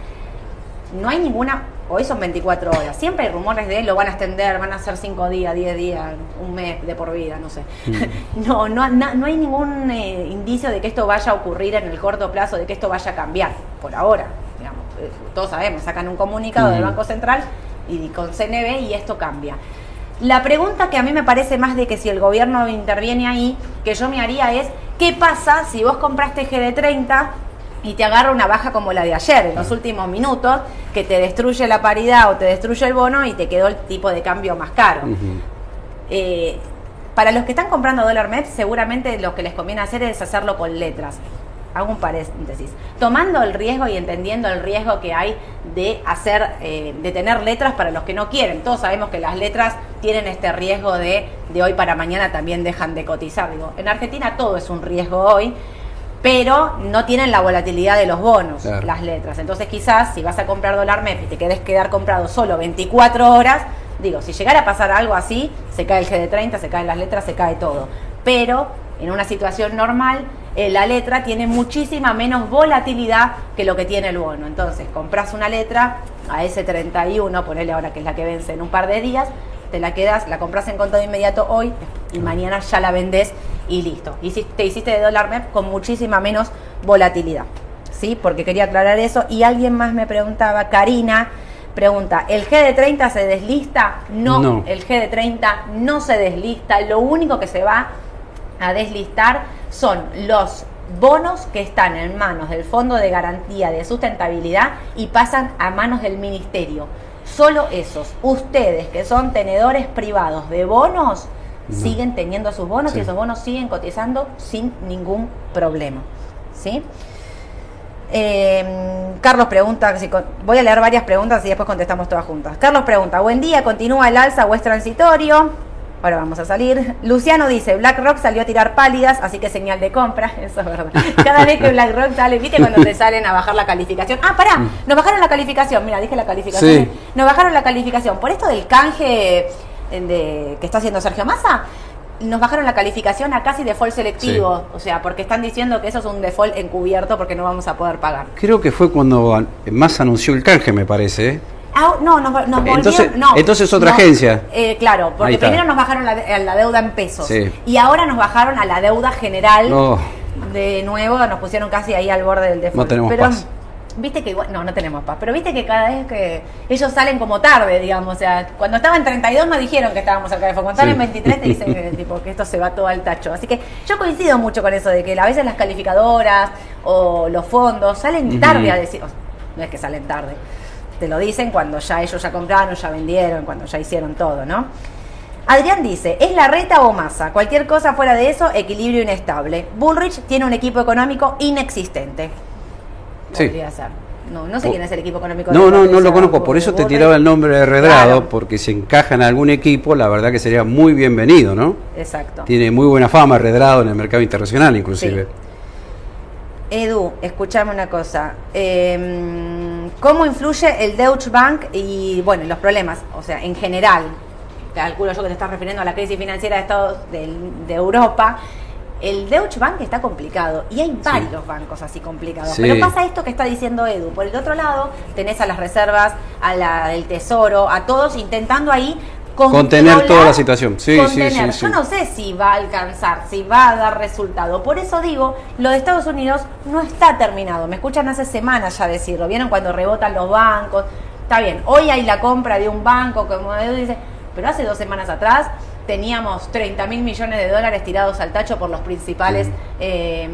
No hay ninguna, hoy son 24 horas, siempre hay rumores de lo van a extender, van a ser 5 días, 10 días, un mes de por vida, no sé. No, no, no, no hay ningún eh, indicio de que esto vaya a ocurrir en el corto plazo, de que esto vaya a cambiar, por ahora. Digamos, Eh, todos sabemos, sacan un comunicado del Ujú. Banco Central y con CNB y esto cambia. La pregunta que a mí me parece más de que si el gobierno interviene ahí, que yo me haría es, ¿qué pasa si vos compraste GD30 y te agarra una baja como la de ayer, en los últimos minutos, que te destruye la paridad o te destruye el bono y te quedó el tipo de cambio más caro? Eh, para los que están comprando dólar MEP, seguramente lo que les conviene hacer es hacerlo con letras. Hago un paréntesis. Tomando el riesgo y entendiendo el riesgo que hay de hacer, eh, de tener letras para los que no quieren. Todos sabemos que las letras tienen este riesgo de de hoy para mañana también dejan de cotizar. Digo, en Argentina todo es un riesgo hoy, pero no tienen la volatilidad de los bonos, Claro. las letras. Entonces quizás si vas a comprar dólar MEP y te querés quedar comprado solo 24 horas, digo, si llegara a pasar algo así, se cae el GD30, se caen las letras, se cae todo. Pero en una situación normal, eh, la letra tiene muchísima menos volatilidad que lo que tiene el bono. Entonces, compras una letra a ese 31, ponele ahora que es la que vence en un par de días, te la quedas, la compras en contado inmediato hoy y mañana ya la vendés y listo. Y si te hiciste de dólar MEP con muchísima menos volatilidad. ¿Sí? Porque quería aclarar eso. Y alguien más me preguntaba, Karina, pregunta, ¿el GD30 se deslista? No, No. el GD30 no se deslista. Lo único que se va a deslistar son los bonos que están en manos del Fondo de Garantía de Sustentabilidad y pasan a manos del Ministerio. Solo esos, ustedes que son tenedores privados de bonos, Siguen teniendo sus bonos Sí. y esos bonos siguen cotizando sin ningún problema. ¿Sí? Eh, Carlos pregunta, voy a leer varias preguntas y después contestamos todas juntas. Carlos pregunta, buen día, continúa el alza o es transitorio. Ahora vamos a salir. Luciano dice, BlackRock salió a tirar pálidas, así que señal de compra. Eso es verdad. Cada vez que BlackRock sale, ¿viste cuando te salen a bajar la calificación? Ah, pará, nos bajaron la calificación. Mira, dije la calificación. Sí. Nos bajaron la calificación. Por esto del canje de, que está haciendo Sergio Massa, nos bajaron la calificación a casi default selectivo. O sea, porque están diciendo que eso es un default encubierto porque no vamos a poder pagar. Creo que fue cuando an- más anunció el canje, me parece. ¿eh? Ah, no, nos, nos volvieron- Entonces- no, entonces otra no, agencia. eh, claro, porque primero nos bajaron la, de- la deuda en pesos Sí. y ahora nos bajaron a la deuda general. No. De nuevo nos pusieron casi ahí al borde del default. No tenemos pero, paz. Viste que igual, no, no tenemos paz, pero viste que cada vez que ellos salen como tarde, digamos, o sea, cuando estaban en 32 nos dijeron que estábamos cerca de default, cuando estaban Sí. en 23 te dicen que, tipo, que esto se va todo al tacho. Así que yo coincido mucho con eso de que a veces las calificadoras o los fondos salen tarde a decir, no es que salen tarde, te lo dicen cuando ya ellos ya compraron, ya vendieron, cuando ya hicieron todo, ¿no? Adrián dice, ¿es la reta o masa? Cualquier cosa fuera de eso, equilibrio inestable. Bullrich tiene un equipo económico inexistente. Sí. Podría ser. No, no sé quién es el equipo económico. No, de no, no lo conozco, por eso te tiraba el nombre de Redrado, Claro, porque si encaja en algún equipo, la verdad que sería muy bienvenido, ¿no? Exacto. Tiene muy buena fama Redrado en el mercado internacional, inclusive. Edu, escuchame una cosa. Eh, ¿Cómo influye el Deutsche Bank y, bueno, los problemas? O sea, en general, calculo yo que te estás refiriendo a la crisis financiera de Estados del- de, Europa. El Deutsche Bank está complicado y hay varios bancos así complicados. Sí. Pero pasa esto que está diciendo Edu. Por el otro lado, tenés a las reservas, a la del Tesoro, a todos intentando ahí Contener toda la situación. Sí, sí, contener. sí, Yo no sé si va a alcanzar, si va a dar resultado. Por eso digo, lo de Estados Unidos no está terminado. Me escuchan hace semanas ya decirlo. ¿Vieron cuando rebotan los bancos? Está bien, hoy hay la compra de un banco, como Edu dice, pero hace dos semanas atrás teníamos 30 mil millones de dólares tirados al tacho por los principales eh,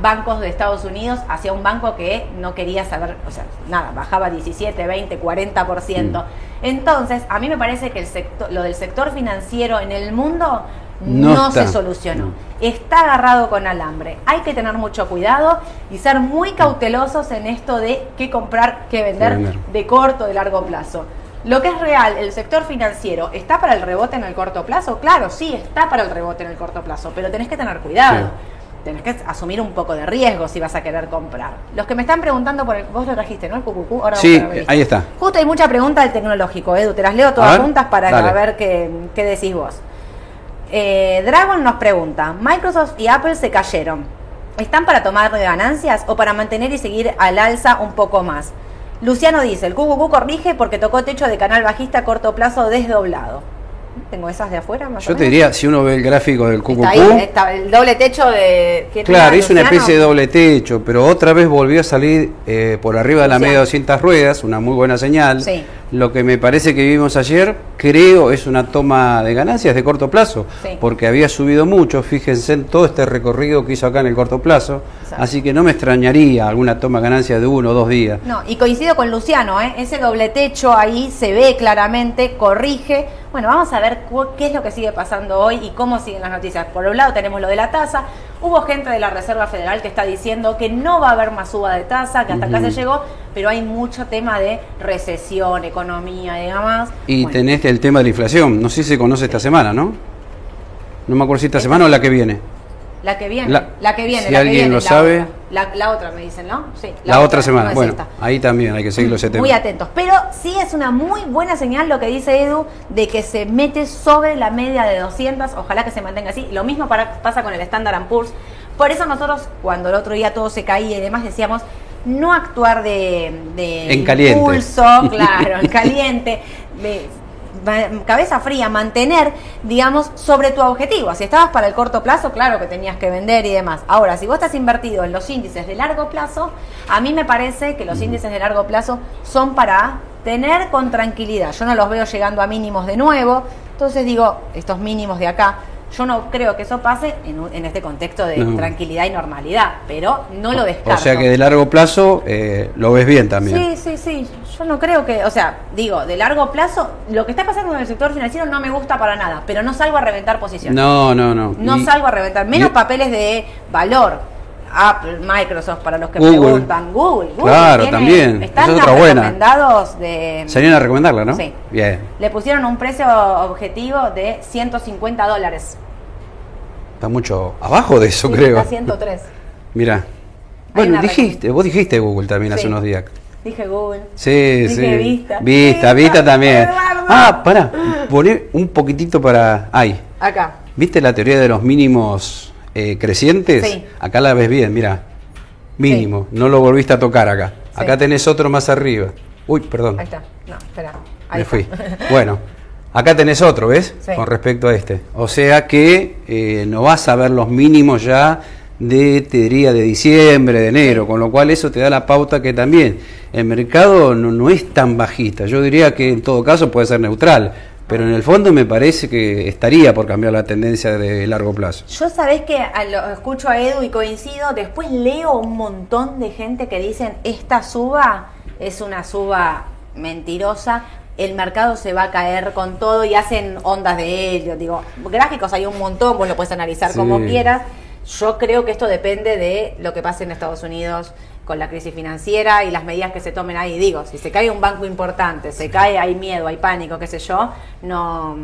bancos de Estados Unidos hacia un banco que no quería saber, o sea, nada, bajaba 17, 20, 40%. Entonces, a mí me parece que el sector, lo del sector financiero en el mundo No se solucionó. Está agarrado con alambre. Hay que tener mucho cuidado y ser muy cautelosos en esto de qué comprar, qué vender, Qué vender. de corto, de largo plazo. Lo que es real, el sector financiero, ¿está para el rebote en el corto plazo? Claro, sí, está para el rebote en el corto plazo, pero tenés que tener cuidado. Sí. Tenés que asumir un poco de riesgo si vas a querer comprar. Los que me están preguntando por el... Vos lo trajiste, ¿no? El cucucú. Ahora Sí, ahí está. Justo hay mucha pregunta del tecnológico, Edu. Te las leo todas ver, juntas para dale. ver qué, qué decís vos. Eh, Dragon nos pregunta, Microsoft y Apple se cayeron. ¿Están para tomar ganancias o para mantener y seguir al alza un poco más? Luciano dice, el QQQ corrige porque tocó techo de canal bajista a corto plazo desdoblado. Tengo esas de afuera, más o Yo te menos. diría, si uno ve el gráfico del Está ahí, QQQ, está el doble techo de... ¿qué claro, hizo una especie de doble techo, pero otra vez volvió a salir eh, por arriba de la Luciano. media de 200 ruedas, una muy buena señal. Sí. Lo que me parece que vimos ayer, creo, es una toma de ganancias de corto plazo, Sí. porque había subido mucho, fíjense en todo este recorrido que hizo acá en el corto plazo, Exacto. así que no me extrañaría alguna toma de ganancias de uno o dos días. No, y coincido con Luciano, ¿eh? ese doble techo ahí se ve claramente, corrige. Bueno, vamos a ver qué es lo que sigue pasando hoy y cómo siguen las noticias. Por un lado tenemos lo de la tasa. Hubo gente de la Reserva Federal que está diciendo que no va a haber más suba de tasa, que hasta acá se llegó, pero hay mucho tema de recesión, economía y demás. Y Bueno, tenés el tema de la inflación, no sé si se conoce esta semana, ¿no? No me acuerdo si esta semana o la que viene. La que viene, La- la, que viene, si la que alguien viene, lo la sabe. otra. La, la otra me dicen, ¿no? Sí. La, otra semana, no bueno, esta. ahí también hay que seguirlo ese tema. Muy atentos. Pero sí es una muy buena señal lo que dice Edu de que se mete sobre la media de 200. Ojalá que se mantenga así. Lo mismo para- pasa con el Standard Poor's. Por eso nosotros, cuando el otro día todo se caía y demás, decíamos no actuar de, de En caliente. impulso, claro, en caliente, de cabeza fría, mantener, digamos, sobre tu objetivo. Si estabas para el corto plazo, claro que tenías que vender y demás. Ahora, si vos estás invertido en los índices de largo plazo, a mí me parece que los índices de largo plazo son para tener con tranquilidad. Yo no los veo llegando a mínimos de nuevo. Entonces digo, estos mínimos de acá, yo no creo que eso pase en, en este contexto de No. tranquilidad y normalidad, pero no lo descarto. O sea que de largo plazo eh, lo ves bien también. Sí, sí, sí. Yo no creo que, o sea, digo, de largo plazo, lo que está pasando en el sector financiero no me gusta para nada, pero no salgo a reventar posiciones. No, no, no. No Y- salgo a reventar, menos y- papeles de valor. Apple, Microsoft, para los que Google. preguntan. Google, Google. Claro, tiene- también. Están es recomendados de... Salieron a recomendarla, ¿no? Sí. Bien. Le pusieron un precio objetivo de 150 dólares. Está mucho abajo de eso, Sí, creo. Está 103. Mira. Bueno, dijiste, vos dijiste Google también hace unos días. Dije Google. Sí, Dije sí. Vista. Vista, Vista, Vista también. Eduardo. Ah, pará. Poné un poquitito para. Ahí. Acá. ¿Viste la teoría de los mínimos eh, crecientes? Sí. Acá la ves bien, mira. Mínimo. No lo volviste a tocar acá. Sí. Acá tenés otro más arriba. Uy, perdón. Ahí está. No, espera. Ahí Me está. fui. Bueno, acá tenés otro, ¿ves? Con respecto a este. O sea que eh, no vas a ver los mínimos ya de, te diría, de diciembre, de enero, con lo cual eso te da la pauta que también el mercado no, no es tan bajista. Yo diría que en todo caso puede ser neutral, pero en el fondo me parece que estaría por cambiar la tendencia de largo plazo. Yo sabés que a lo- escucho a Edu y coincido, después leo un montón de gente que dicen esta suba es una suba mentirosa, el mercado se va a caer con todo y hacen ondas de helio, digo, gráficos hay un montón, vos lo puedes analizar Sí. como quieras. Yo creo que esto depende de lo que pase en Estados Unidos con la crisis financiera y las medidas que se tomen ahí. Digo, si se cae un banco importante, se cae, hay miedo, hay pánico, qué sé yo, no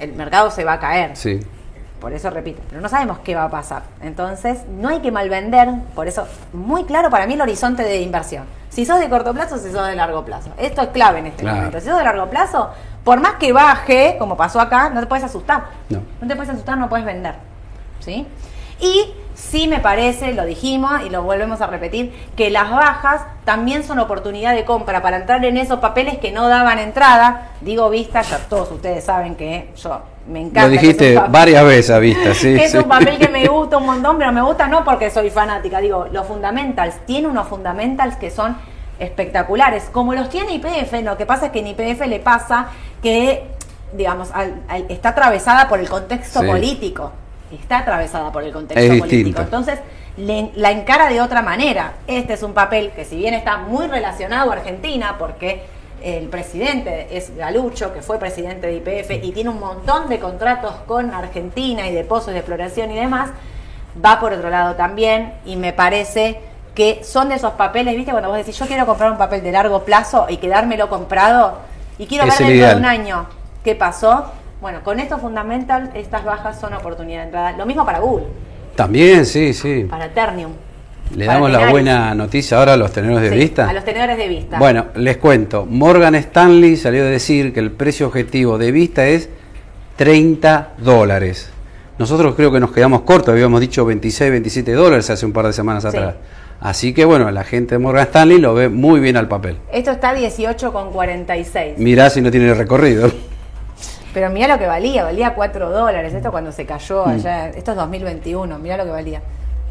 el mercado se va a caer. Sí. Por eso repito, pero no sabemos qué va a pasar. Entonces, no hay que malvender, por eso, muy claro para mí el horizonte de inversión. Si sos de corto plazo, si sos de largo plazo. Esto es clave en este Claro. momento. Si sos de largo plazo, por más que baje, como pasó acá, no te puedes asustar. No. No te puedes asustar, no puedes vender. ¿Sí? Y sí me parece, lo dijimos y lo volvemos a repetir, que las bajas también son oportunidad de compra para entrar en esos papeles que no daban entrada. Digo vista, ya todos ustedes saben que yo me encanta. Lo dijiste varias veces a vista, sí. que es sí. un papel que me gusta un montón, pero me gusta no porque soy fanática. Digo, los fundamentals, tiene unos fundamentals que son espectaculares, como los tiene IPF. Lo que pasa es que en IPF le pasa que, digamos, al- al- está atravesada por el contexto Sí. político. Está atravesada por el contexto Es político. distinto. Entonces, le- la encara de otra manera. Este es un papel que, si bien está muy relacionado a Argentina, porque el presidente es Galucho, que fue presidente de IPF y tiene un montón de contratos con Argentina y de pozos de exploración y demás, va por otro lado también y me parece que son de esos papeles, ¿viste? Cuando vos decís, yo quiero comprar un papel de largo plazo y quedármelo comprado y quiero ver dentro de un año qué pasó. Bueno, con estos fundamental, estas bajas son oportunidad de entrada. Lo mismo para Google, También, sí, sí. para Ternium. Le damos la buena noticia ahora a los tenedores de Sí, vista. A los tenedores de vista. Bueno, les cuento. Morgan Stanley salió a decir que el precio objetivo de vista es 30 dólares. Nosotros creo que nos quedamos cortos, habíamos dicho 26, 27 dólares hace un par de semanas Sí. atrás. Así que bueno, la gente de Morgan Stanley lo ve muy bien al papel. Esto está 18,46. Mirá si no tiene recorrido. Pero mira lo que valía, valía 4 dólares. Esto cuando se Mm. cayó allá, esto es 2021, mira lo que valía.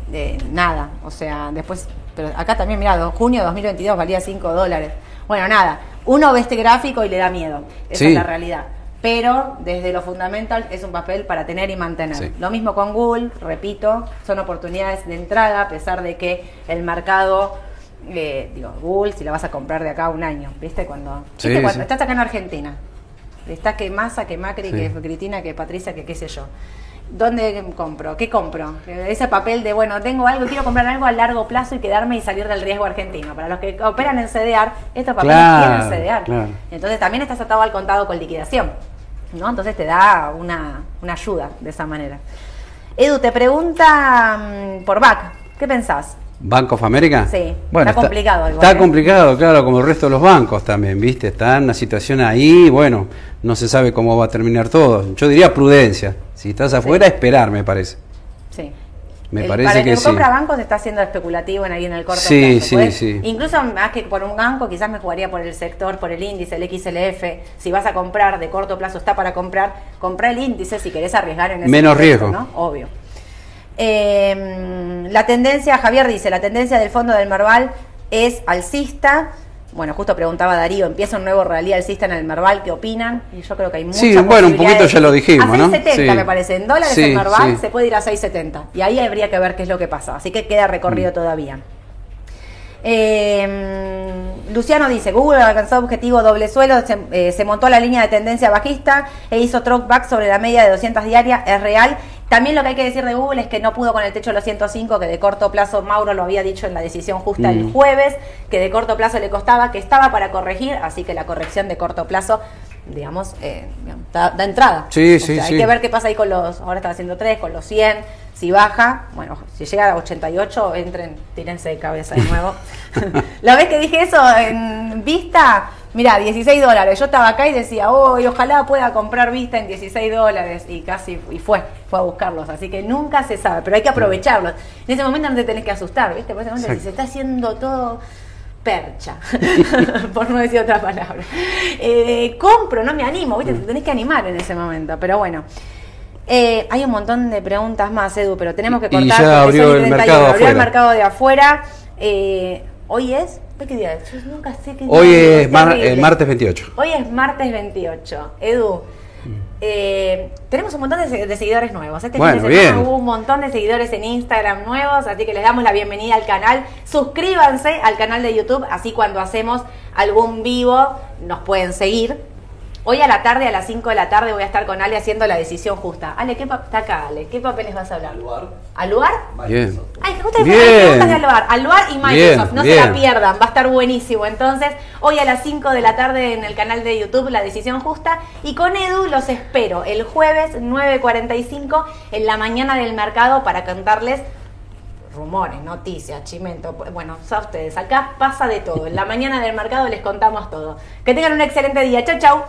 De nada, o sea, después, pero acá también, mira, junio de 2022 valía 5 dólares. Bueno, nada, uno ve este gráfico y le da miedo, esa Sí. es la realidad. Pero desde lo fundamental es un papel para tener y mantener. Sí. Lo mismo con Google, repito, son oportunidades de entrada a pesar de que el mercado, eh, digo, Google si la vas a comprar de acá a un año, ¿viste? Cuando, Sí, ¿viste? cuando sí. estás acá en Argentina, Está que Massa, que Macri, Sí. que Cristina, que Patricia, que qué sé yo. ¿Dónde compro? ¿Qué compro? Ese papel de, bueno, tengo algo, quiero comprar algo a largo plazo y quedarme y salir del riesgo argentino. Para los que operan en CDR, estos papeles Claro, tienen CDR. claro. Entonces también estás atado al contado con liquidación. ¿no? Entonces te da una, una ayuda de esa manera. Edu, te pregunta mm, por BAC. ¿Qué pensás? ¿Bank of America? Sí, está complicado Está ¿eh? complicado, claro, como el resto de los bancos también, ¿viste? Está en una situación ahí, bueno, no se sabe cómo va a terminar todo. Yo diría prudencia. Si estás afuera, esperar, me parece. Sí. Me El- parece para el que que sí. compra bancos está siendo especulativo en ahí en el corto Sí, plazo. sí, sí. Incluso más que por un banco, quizás me jugaría por el sector, por el índice, el XLF. Si vas a comprar de corto plazo, está para comprar, compra el índice si querés arriesgar en ese Menos riesgo. ¿no? Obvio. Eh, la tendencia, Javier dice, la tendencia del fondo del Merval es alcista. Bueno, justo preguntaba Darío, empieza un nuevo rally alcista en el Merval, ¿qué opinan? Y yo creo que hay mucha Sí, bueno, un poquito ya lo dijimos, a ¿no? 6.70 Sí. me parece, en dólares Sí, el Merval sí. se puede ir a 6.70 y ahí habría que ver qué es lo que pasa. Así que queda recorrido Mm. todavía. Eh, Luciano dice, Google alcanzó objetivo doble suelo, se, eh, se montó la línea de tendencia bajista e hizo back sobre la media de 200 diarias, es real. También lo que hay que decir de Google es que no pudo con el techo de los 105, que de corto plazo Mauro lo había dicho en la decisión justa el Mm. jueves, que de corto plazo le costaba, que estaba para corregir, así que la corrección de corto plazo, digamos, eh, da, da entrada. Sí, O sí, sea, sí. Hay que ver qué pasa ahí con los, ahora están haciendo 3, con los 100, si baja, bueno, si llega a 88, entren, tírense de cabeza de nuevo. la vez que dije eso en Vista, mira, 16 dólares, yo estaba acá y decía, oh, y ojalá pueda comprar Vista en 16 dólares, y casi, y fue, fue a buscarlos, así que nunca se sabe, pero hay que aprovecharlos. En ese momento no te tenés que asustar, ¿viste? Por ese momento Exacto. se está haciendo todo percha, por no decir otra palabra. Eh, compro, no me animo, ¿viste? Te tenés que animar en ese momento, pero bueno. Eh, hay un montón de preguntas más, Edu, pero tenemos que Y cortar. ya porque abrió y el 31. mercado Abrió el mercado de afuera. Eh, ¿Hoy es? ¿Hoy ¿Qué día? Yo nunca sé qué Hoy es, es mar- eh, martes 28. Hoy es martes 28. Edu, eh, tenemos un montón de, se- de seguidores nuevos. Este Bueno, fin de semana bien. hubo un montón de seguidores en Instagram nuevos, así que les damos la bienvenida al canal. Suscríbanse al canal de YouTube, así cuando hacemos algún vivo nos pueden seguir. Hoy a la tarde, a las 5 de la tarde, voy a estar con Ale haciendo la decisión justa. Ale, ¿qué está acá, Ale? ¿Qué papeles vas a hablar? ¿Aluar? Bien. Ay, justo Bien. preguntas de Aluar. Aluar y Microsoft, Bien, no se la pierdan, va a estar buenísimo. Entonces, hoy a las 5 de la tarde en el canal de YouTube, La Decisión Justa. Y con Edu los espero el jueves 9.45 en la mañana del mercado para contarles rumores, noticias, chimento. Bueno, ya ustedes, acá pasa de todo. En la mañana del mercado les contamos todo. Que tengan un excelente día. Chau, chau.